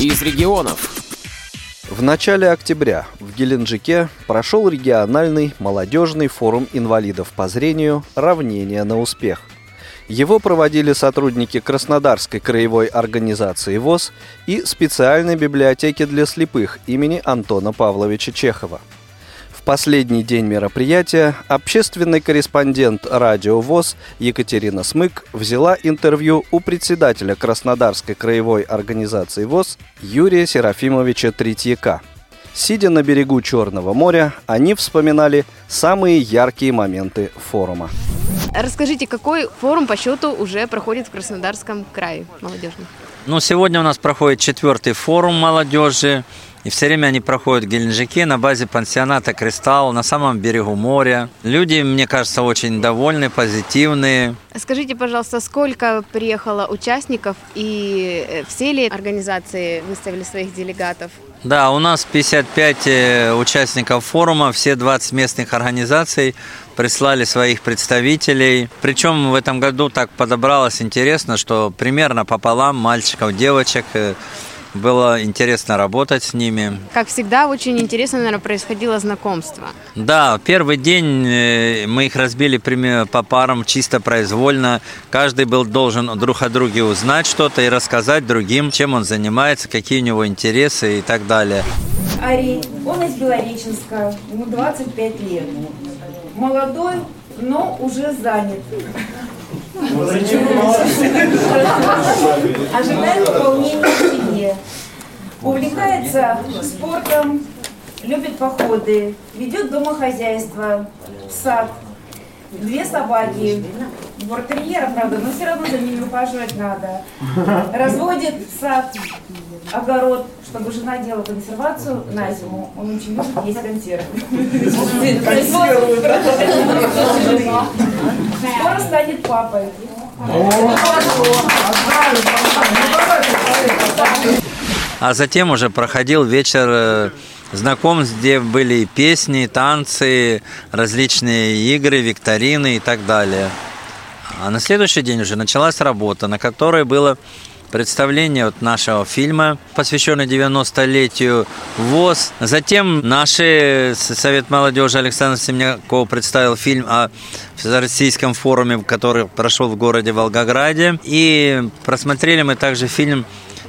из регионов. В начале октября в Геленджике прошел региональный молодежный форум инвалидов по зрению «Равнение на успех». Его проводили сотрудники Краснодарской краевой организации ВОЗ и специальной библиотеки для слепых имени Антона Павловича Чехова – последний день мероприятия общественный корреспондент радио ВОЗ Екатерина Смык взяла интервью у председателя Краснодарской краевой организации ВОЗ Юрия Серафимовича Третьяка. Сидя на берегу Черного моря, они вспоминали самые яркие моменты форума. Расскажите, какой форум по счету уже проходит в Краснодарском крае молодежный? Ну, сегодня у нас проходит четвертый форум молодежи. И все время они проходят в Геленджике на базе пансионата «Кристалл» на самом берегу моря. Люди, мне кажется, очень довольны, позитивные. Скажите, пожалуйста, сколько приехало участников и э, все ли организации выставили своих делегатов? Да, у нас 55 э, участников форума, все 20 местных организаций прислали своих представителей. Причем в этом году так подобралось интересно, что примерно пополам мальчиков, девочек э, было интересно работать с ними. Как всегда, очень интересно, наверное, происходило знакомство. Да, первый день э, мы их разбили по парам чисто произвольно. Каждый был должен друг о друге узнать что-то и рассказать другим, чем он занимается, какие у него интересы и так далее. Ари, он из Белореченска, ему 25 лет. Молодой, но уже занят. Ожидает выполнения семье. Увлекается спортом, любит походы, ведет домохозяйство, сад, две собаки, бортерьера, правда, но все равно за ними ухаживать надо. Разводит сад, огород, чтобы жена делала консервацию на зиму. Он очень любит есть консервы. Скоро станет папой. А затем уже проходил вечер э, знакомств, где были песни, танцы, различные игры, викторины и так далее. А на следующий день уже началась работа, на которой было представление вот нашего фильма, посвященный 90-летию ВОЗ. Затем наш Совет молодежи Александр Семняков представил фильм о российском форуме, который прошел в городе Волгограде. И просмотрели мы также фильм,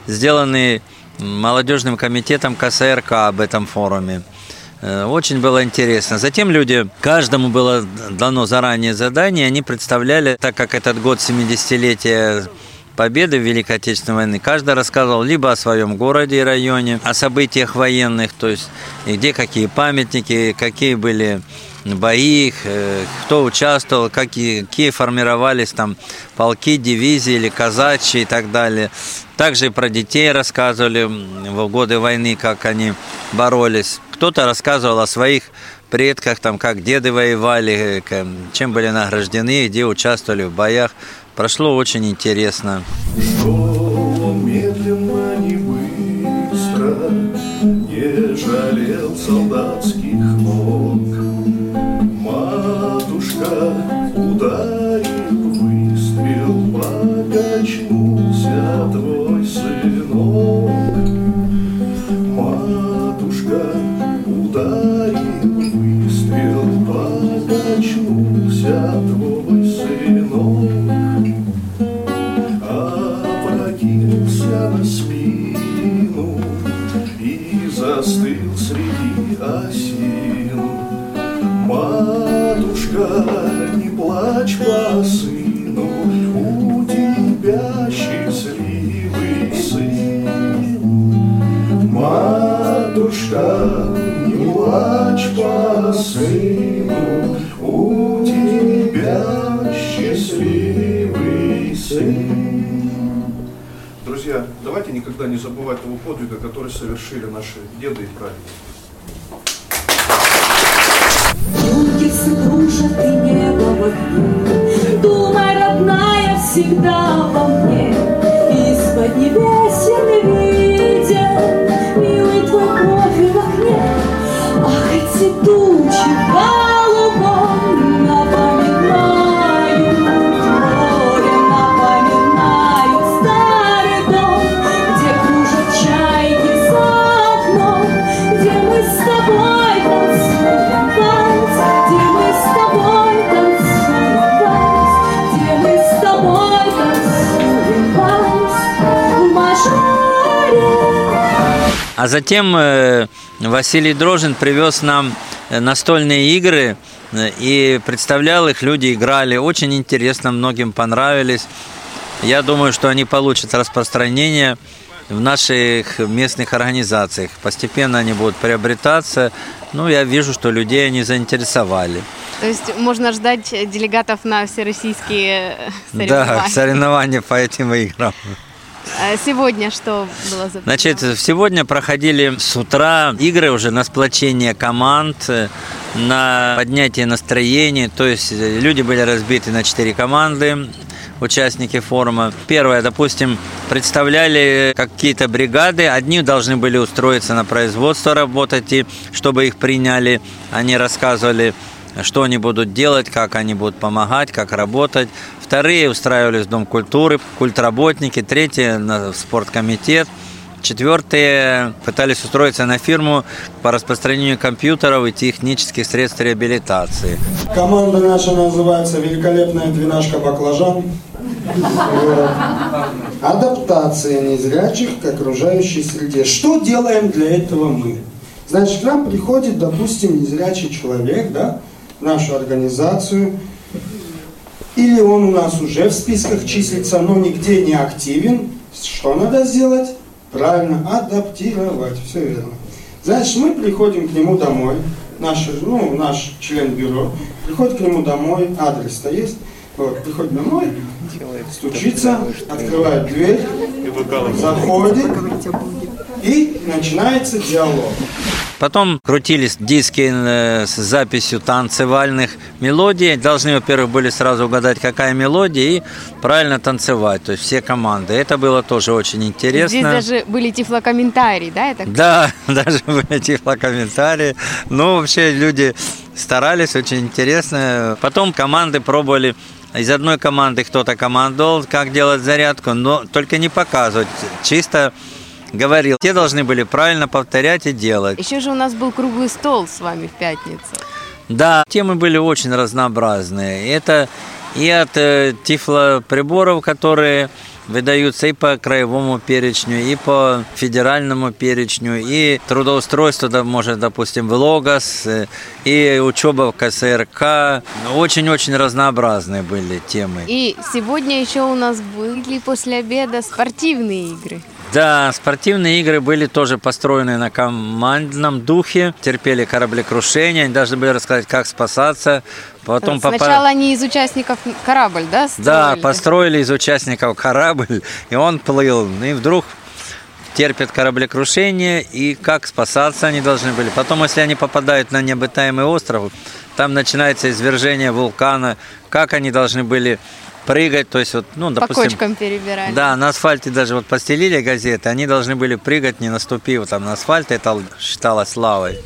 сделанный молодежным комитетом КСРК об этом форуме. Э, очень было интересно. Затем люди, каждому было дано заранее задание, они представляли, так как этот год 70-летия победы в Великой Отечественной войны, каждый рассказывал либо о своем городе и районе, о событиях военных, то есть где какие памятники, какие были бои, э, кто участвовал, какие, какие формировались там полки, дивизии или казачьи и так далее. Также и про детей рассказывали в годы войны, как они боролись. Кто-то рассказывал о своих предках, там, как деды воевали, э, чем были награждены, где участвовали в боях. Прошло очень интересно. Медленно, не быстро, не жалел солдатских Матушка, не плачь по сыну, у тебя счастливый сын. Друзья, давайте никогда не забывать того подвига, который совершили наши деды и прадеды. Юргисы кружат и небо в огне, Думай, родная, всегда во se tu tiver А затем э, Василий Дрожин привез нам э, настольные игры э, и представлял их, люди играли. Очень интересно, многим понравились. Я думаю, что они получат распространение в наших местных организациях. Постепенно они будут приобретаться. Ну, я вижу, что людей они заинтересовали. То есть можно ждать делегатов на всероссийские э, Да, соревнования. соревнования по этим играм. А Сегодня что было за Значит, сегодня проходили с утра игры уже на сплочение команд, э, на поднятие настроения. То есть э, люди были разбиты на четыре команды, участники форума. Первое, допустим, представляли какие-то бригады. Одни должны были устроиться на производство работать, и чтобы их приняли, они рассказывали, что они будут делать, как они будут помогать, как работать. Вторые устраивались в Дом культуры, культработники. Третьи в спорткомитет. Четвертые пытались устроиться на фирму по распространению компьютеров и технических средств реабилитации. Команда наша называется «Великолепная двенашка баклажан». Адаптация незрячих к окружающей среде. Что делаем для этого мы? Значит, к нам приходит, допустим, незрячий человек, да, нашу организацию, или он у нас уже в списках числится, но нигде не активен. Что надо сделать? Правильно, адаптировать. Все верно. Значит, мы приходим к нему домой, наш, ну, наш член бюро, приходит к нему домой, адрес-то есть, вот, приходит домой, стучится, открывает дверь, заходит, и начинается диалог. Потом крутились диски э, с записью танцевальных мелодий. Должны, во-первых, были сразу угадать, какая мелодия, и правильно танцевать. То есть все команды. Это было тоже очень интересно. Здесь даже были тифлокомментарии, да? Это Да, даже были тифлокомментарии. Ну, вообще люди старались, очень интересно. Потом команды пробовали из одной команды кто-то командовал, как делать зарядку, но только не показывать, чисто говорил. Те должны были правильно повторять и делать. Еще же у нас был круглый стол с вами в пятницу. Да, темы были очень разнообразные. Это и от э, тифлоприборов, которые выдаются и по краевому перечню, и по федеральному перечню, и трудоустройство, да, может, допустим, в ЛОГОС, э, и учеба в КСРК. Очень-очень разнообразные были темы. И сегодня еще у нас были после обеда спортивные игры. Да, спортивные игры были тоже построены на командном духе, терпели кораблекрушение, они должны были рассказать, как спасаться. Потом Сначала они из участников корабль, да, Да, строили? построили из участников корабль, и он плыл. И вдруг терпят кораблекрушение, и как спасаться они должны были. Потом, если они попадают на необитаемый остров, там начинается извержение вулкана, как они должны были прыгать, то есть вот, ну, По допустим, кочкам перебирали. да, на асфальте даже вот постелили газеты, они должны были прыгать, не наступив там на асфальт, это считалось лавой.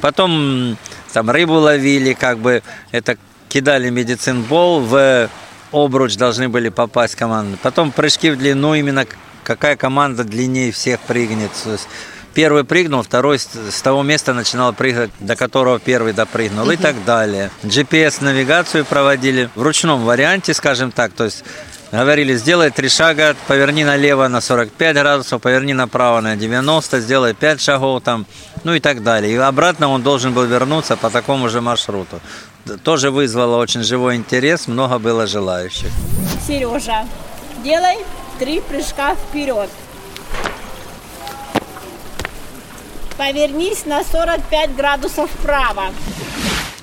Потом там рыбу ловили, как бы это кидали медицинбол в обруч, должны были попасть команды. Потом прыжки в длину, именно какая команда длиннее всех прыгнет. То есть Первый прыгнул, второй с того места начинал прыгать, до которого первый допрыгнул и так далее. GPS-навигацию проводили в ручном варианте, скажем так, то есть говорили, сделай три шага, поверни налево на 45 градусов, поверни направо на 90, сделай 5 шагов там, ну и так далее. И обратно он должен был вернуться по такому же маршруту. Тоже вызвало очень живой интерес, много было желающих. Сережа, делай три прыжка вперед. Повернись на 45 градусов вправо.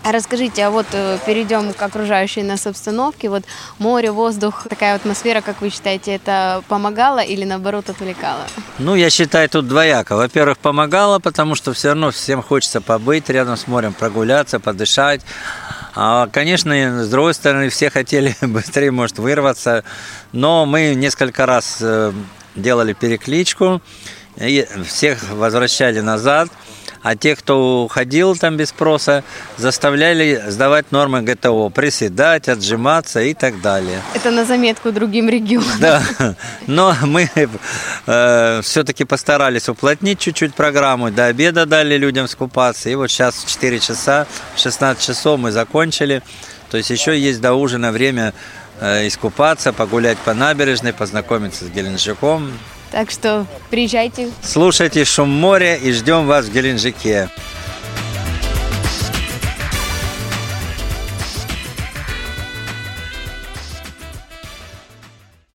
А расскажите, а вот э, перейдем к окружающей нас обстановке. Вот море, воздух, такая атмосфера, как вы считаете, это помогало или наоборот отвлекало? Ну, я считаю, тут двояко. Во-первых, помогало, потому что все равно всем хочется побыть рядом с морем, прогуляться, подышать. А, конечно, с другой стороны, все хотели быстрее, может, вырваться. Но мы несколько раз э, делали перекличку, и всех возвращали назад. А тех, кто уходил там без спроса, заставляли сдавать нормы ГТО, приседать, отжиматься и так далее. Это на заметку другим регионам. Да, но мы э, все-таки постарались уплотнить чуть-чуть программу. До обеда дали людям скупаться. И вот сейчас в 4 часа, в 16 часов мы закончили. То есть еще есть до ужина время э, искупаться, погулять по набережной, познакомиться с Геленджиком. Так что приезжайте. Слушайте шум моря и ждем вас в Геленджике.